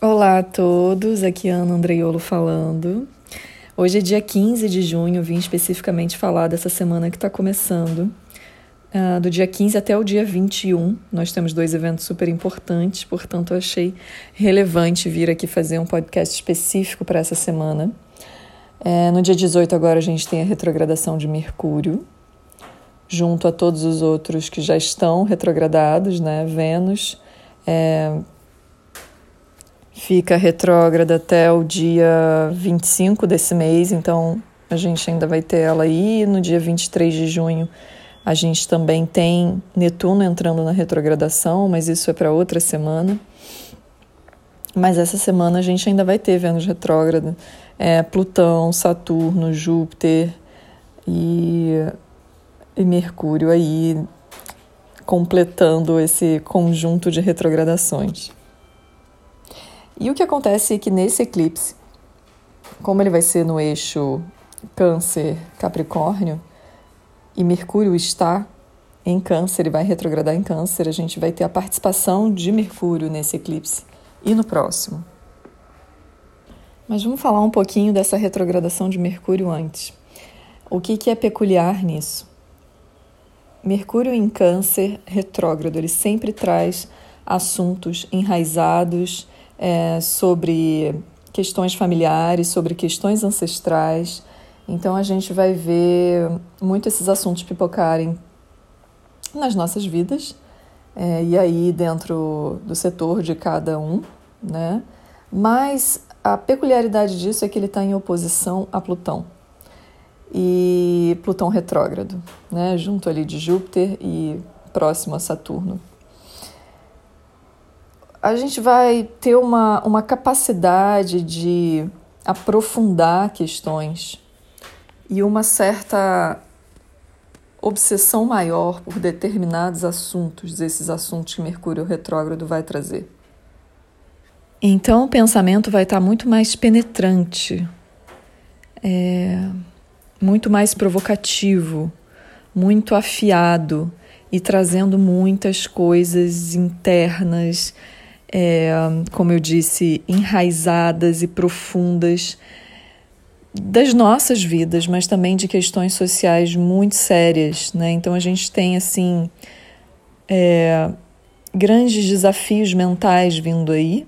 Olá a todos, aqui é Ana Andreiolo falando. Hoje é dia 15 de junho, vim especificamente falar dessa semana que está começando. Uh, do dia 15 até o dia 21, nós temos dois eventos super importantes, portanto, eu achei relevante vir aqui fazer um podcast específico para essa semana. É, no dia 18, agora, a gente tem a retrogradação de Mercúrio, junto a todos os outros que já estão retrogradados, né? Vênus. É, fica retrógrada até o dia 25 desse mês, então a gente ainda vai ter ela aí. No dia 23 de junho, a gente também tem Netuno entrando na retrogradação, mas isso é para outra semana. Mas essa semana a gente ainda vai ter Vênus retrógrada, é, Plutão, Saturno, Júpiter e, e Mercúrio aí completando esse conjunto de retrogradações. E o que acontece é que nesse eclipse, como ele vai ser no eixo Câncer-Capricórnio, e Mercúrio está em Câncer e vai retrogradar em Câncer, a gente vai ter a participação de Mercúrio nesse eclipse e no próximo. Mas vamos falar um pouquinho dessa retrogradação de Mercúrio antes. O que, que é peculiar nisso? Mercúrio em Câncer retrógrado, ele sempre traz assuntos enraizados é, sobre questões familiares, sobre questões ancestrais. Então a gente vai ver muito esses assuntos pipocarem nas nossas vidas, é, e aí dentro do setor de cada um, né? Mas a peculiaridade disso é que ele está em oposição a Plutão e Plutão retrógrado, né? Junto ali de Júpiter e próximo a Saturno a gente vai ter uma, uma capacidade de aprofundar questões e uma certa obsessão maior por determinados assuntos, esses assuntos que Mercúrio retrógrado vai trazer. Então o pensamento vai estar muito mais penetrante, é, muito mais provocativo, muito afiado e trazendo muitas coisas internas é, como eu disse, enraizadas e profundas das nossas vidas, mas também de questões sociais muito sérias, né? Então a gente tem assim é, grandes desafios mentais vindo aí.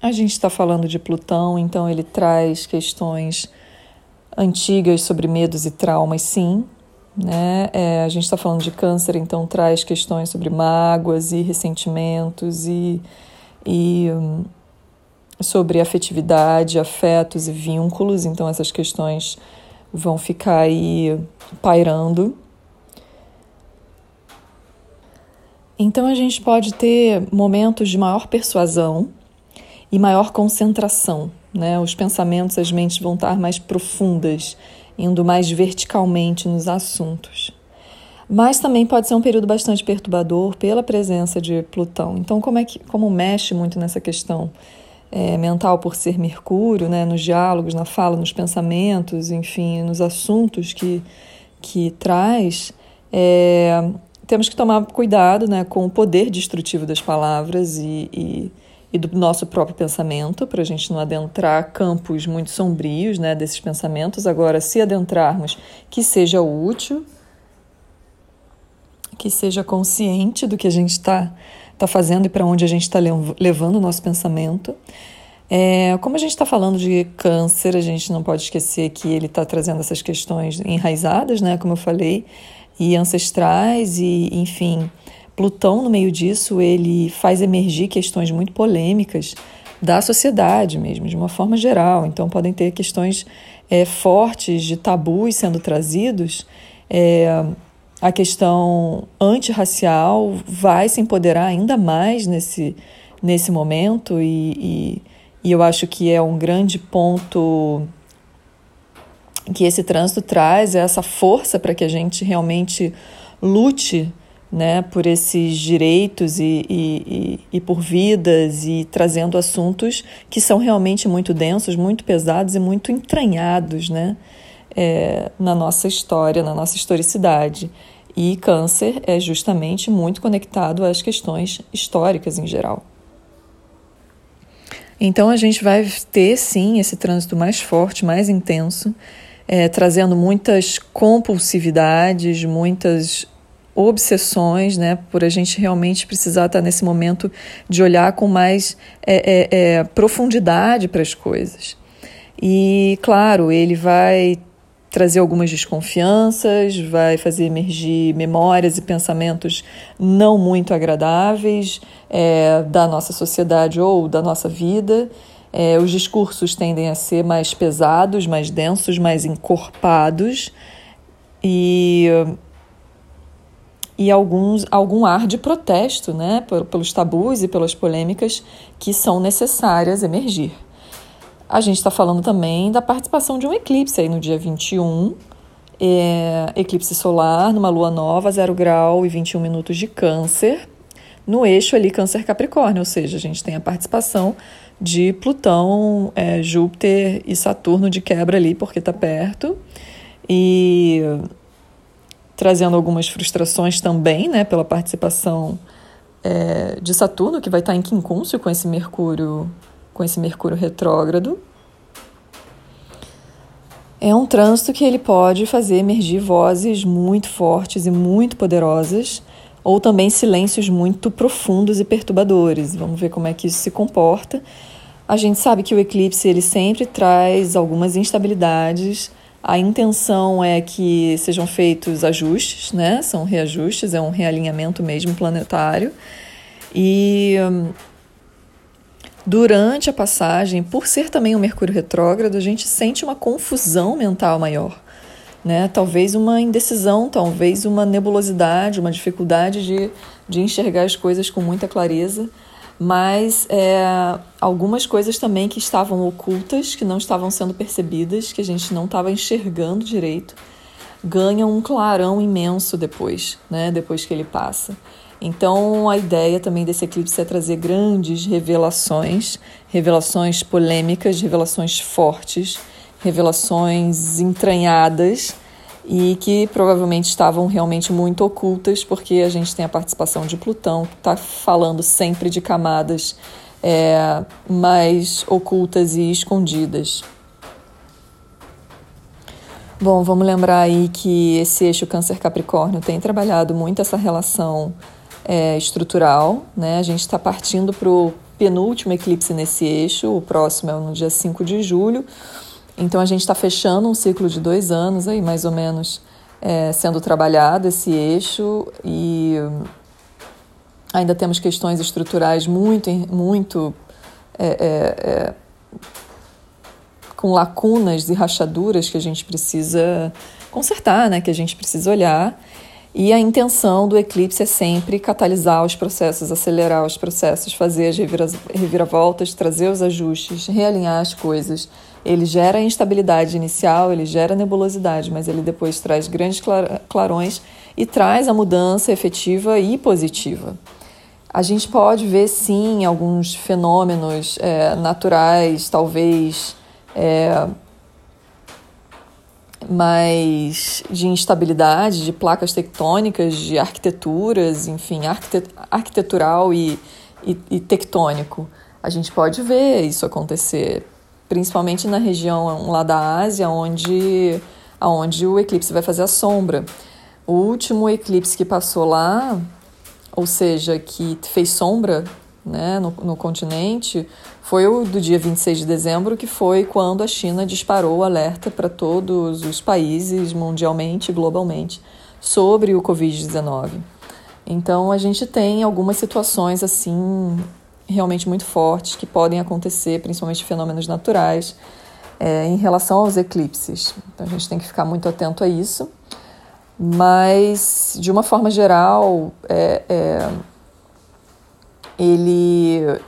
A gente está falando de Plutão, então ele traz questões antigas sobre medos e traumas, sim, né? É, a gente está falando de câncer, então traz questões sobre mágoas e ressentimentos e, e um, sobre afetividade, afetos e vínculos, então essas questões vão ficar aí pairando. Então a gente pode ter momentos de maior persuasão e maior concentração, né? Os pensamentos, as mentes vão estar mais profundas indo mais verticalmente nos assuntos. Mas também pode ser um período bastante perturbador pela presença de Plutão. Então, como é que como mexe muito nessa questão é, mental por ser Mercúrio, né, nos diálogos, na fala, nos pensamentos, enfim, nos assuntos que que traz, é, temos que tomar cuidado, né, com o poder destrutivo das palavras e, e e do nosso próprio pensamento, para a gente não adentrar campos muito sombrios né, desses pensamentos. Agora, se adentrarmos, que seja útil, que seja consciente do que a gente está tá fazendo e para onde a gente está levando o nosso pensamento. É, como a gente está falando de câncer, a gente não pode esquecer que ele está trazendo essas questões enraizadas, né, como eu falei, e ancestrais, e enfim, Plutão, no meio disso, ele faz emergir questões muito polêmicas da sociedade mesmo, de uma forma geral. Então, podem ter questões é, fortes de tabus sendo trazidos. É, a questão antirracial vai se empoderar ainda mais nesse, nesse momento, e, e, e eu acho que é um grande ponto que esse trânsito traz, é essa força para que a gente realmente lute né, por esses direitos e, e, e, por vidas e trazendo assuntos que são realmente muito densos, muito pesados e muito entranhados né, é, na nossa história, na nossa historicidade. E câncer é justamente muito conectado às questões históricas em geral. Então a gente vai ter sim esse trânsito mais forte, mais intenso, é, trazendo muitas compulsividades, muitas obsessões, né, por a gente realmente precisar estar nesse momento de olhar com mais é, é, é profundidade para as coisas. E, claro, ele vai trazer algumas desconfianças, vai fazer emergir memórias e pensamentos não muito agradáveis é, da nossa sociedade ou da nossa vida. É, os discursos tendem a ser mais pesados, mais densos, mais encorpados e, e alguns, algum ar de protesto né, pelos tabus e pelas polêmicas que são necessárias emergir. A gente está falando também da participação de um eclipse aí no dia 21, é, eclipse solar numa lua nova, 0 grau e 21 minutos de câncer, no eixo ali câncer-capricórnio, ou seja, a gente tem a participação de Plutão, é, Júpiter e Saturno de quebra ali, porque está perto, e trazendo algumas frustrações também, né, pela participação é, de Saturno, que vai estar em quincúncio com esse Mercúrio com esse Mercúrio retrógrado. É um trânsito que ele pode fazer emergir vozes muito fortes e muito poderosas, ou também silêncios muito profundos e perturbadores. Vamos ver como é que isso se comporta. A gente sabe que o eclipse ele sempre traz algumas instabilidades. A intenção é que sejam feitos ajustes, né? São reajustes, é um realinhamento mesmo planetário. E hum, Durante a passagem, por ser também um Mercúrio retrógrado, a gente sente uma confusão mental maior. Né? Talvez uma indecisão, talvez uma nebulosidade, uma dificuldade de, de enxergar as coisas com muita clareza, mas é, algumas coisas também que estavam ocultas, que não estavam sendo percebidas, que a gente não estava enxergando direito, ganham um clarão imenso depois, né? depois que ele passa. Então, a ideia também desse eclipse é trazer grandes revelações, revelações polêmicas, revelações fortes, revelações entranhadas e que provavelmente estavam realmente muito ocultas, porque a gente tem a participação de Plutão, que está falando sempre de camadas é, mais ocultas e escondidas. Bom, vamos lembrar aí que esse eixo Câncer-Capricórnio tem trabalhado muito essa relação é, estrutural. Né? A gente está partindo para o penúltimo eclipse nesse eixo, o próximo é no dia 5 de julho. Então a gente está fechando um ciclo de dois anos aí, mais ou menos, é, sendo trabalhado esse eixo e ainda temos questões estruturais muito, muito é, é, é, com lacunas e rachaduras que a gente precisa consertar, né? Que a gente precisa olhar. E a intenção do eclipse é sempre catalisar os processos, acelerar os processos, fazer as reviravoltas, trazer os ajustes, realinhar as coisas. Ele gera instabilidade inicial, ele gera nebulosidade, mas ele depois traz grandes clarões e traz a mudança efetiva e positiva. A gente pode ver sim alguns fenômenos é, naturais, talvez. É, mais de instabilidade, de placas tectônicas, de arquiteturas, enfim, arquitetural e, e, e, tectônico. A gente pode ver isso acontecer, principalmente na região lá da Ásia, onde, onde o eclipse vai fazer a sombra. O último eclipse que passou lá, ou seja, que fez sombra né, no, no continente, foi o do dia 26 de dezembro, que foi quando a China disparou o alerta para todos os países mundialmente e globalmente sobre o Covid-19. Então a gente tem algumas situações assim realmente muito fortes que podem acontecer, principalmente fenômenos naturais, é, em relação aos eclipses. Então a gente tem que ficar muito atento a isso. Mas, de uma forma geral, é, é, ele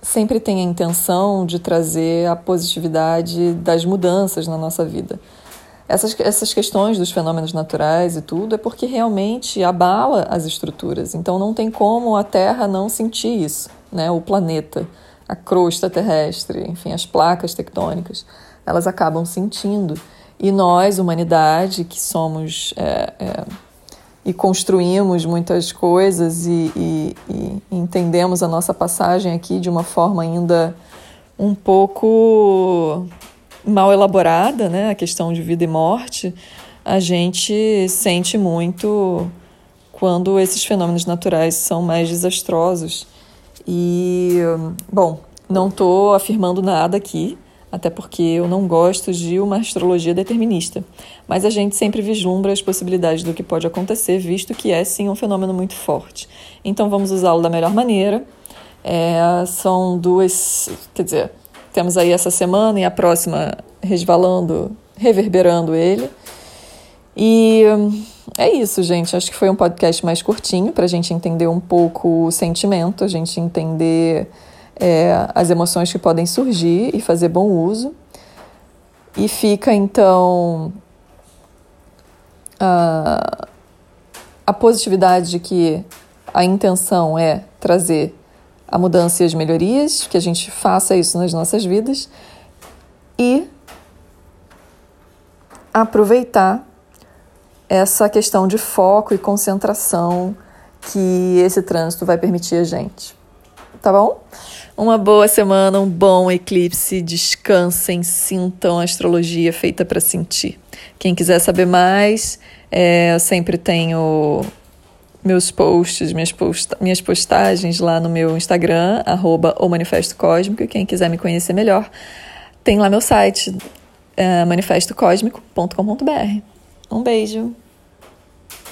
sempre tem a intenção de trazer a positividade das mudanças na nossa vida. Essas, essas questões dos fenômenos naturais e tudo é porque realmente abala as estruturas. Então não tem como a Terra não sentir isso, né? O planeta, a crosta terrestre, enfim, as placas tectônicas, elas acabam sentindo. E nós, humanidade, que somos é, é, e construímos muitas coisas e, e, e, entendemos a nossa passagem aqui de uma forma ainda um pouco mal elaborada, né? A questão de vida e morte, a gente sente muito quando esses fenômenos naturais são mais desastrosos. E, bom, não estou afirmando nada aqui, até porque eu não gosto de uma astrologia determinista. Mas a gente sempre vislumbra as possibilidades do que pode acontecer, visto que é sim um fenômeno muito forte. Então vamos usá-lo da melhor maneira. É, são duas, quer dizer, temos aí essa semana e a próxima resvalando, reverberando ele. E é isso, gente. Acho que foi um podcast mais curtinho para a gente entender um pouco o sentimento, a gente entender é, as emoções que podem surgir e fazer bom uso. E fica então a, a positividade de que a intenção é trazer a mudança e as melhorias, que a gente faça isso nas nossas vidas e aproveitar essa questão de foco e concentração que esse trânsito vai permitir a gente. Tá bom? Uma boa semana, um bom eclipse. Descansem, sintam a astrologia feita para sentir. Quem quiser saber mais, é, eu sempre tenho meus posts, minhas, posta minhas postagens lá no meu Instagram, arroba o Manifesto Cósmico. Quem quiser me conhecer melhor, tem lá meu site, é, manifestocosmico.com.br. Um beijo!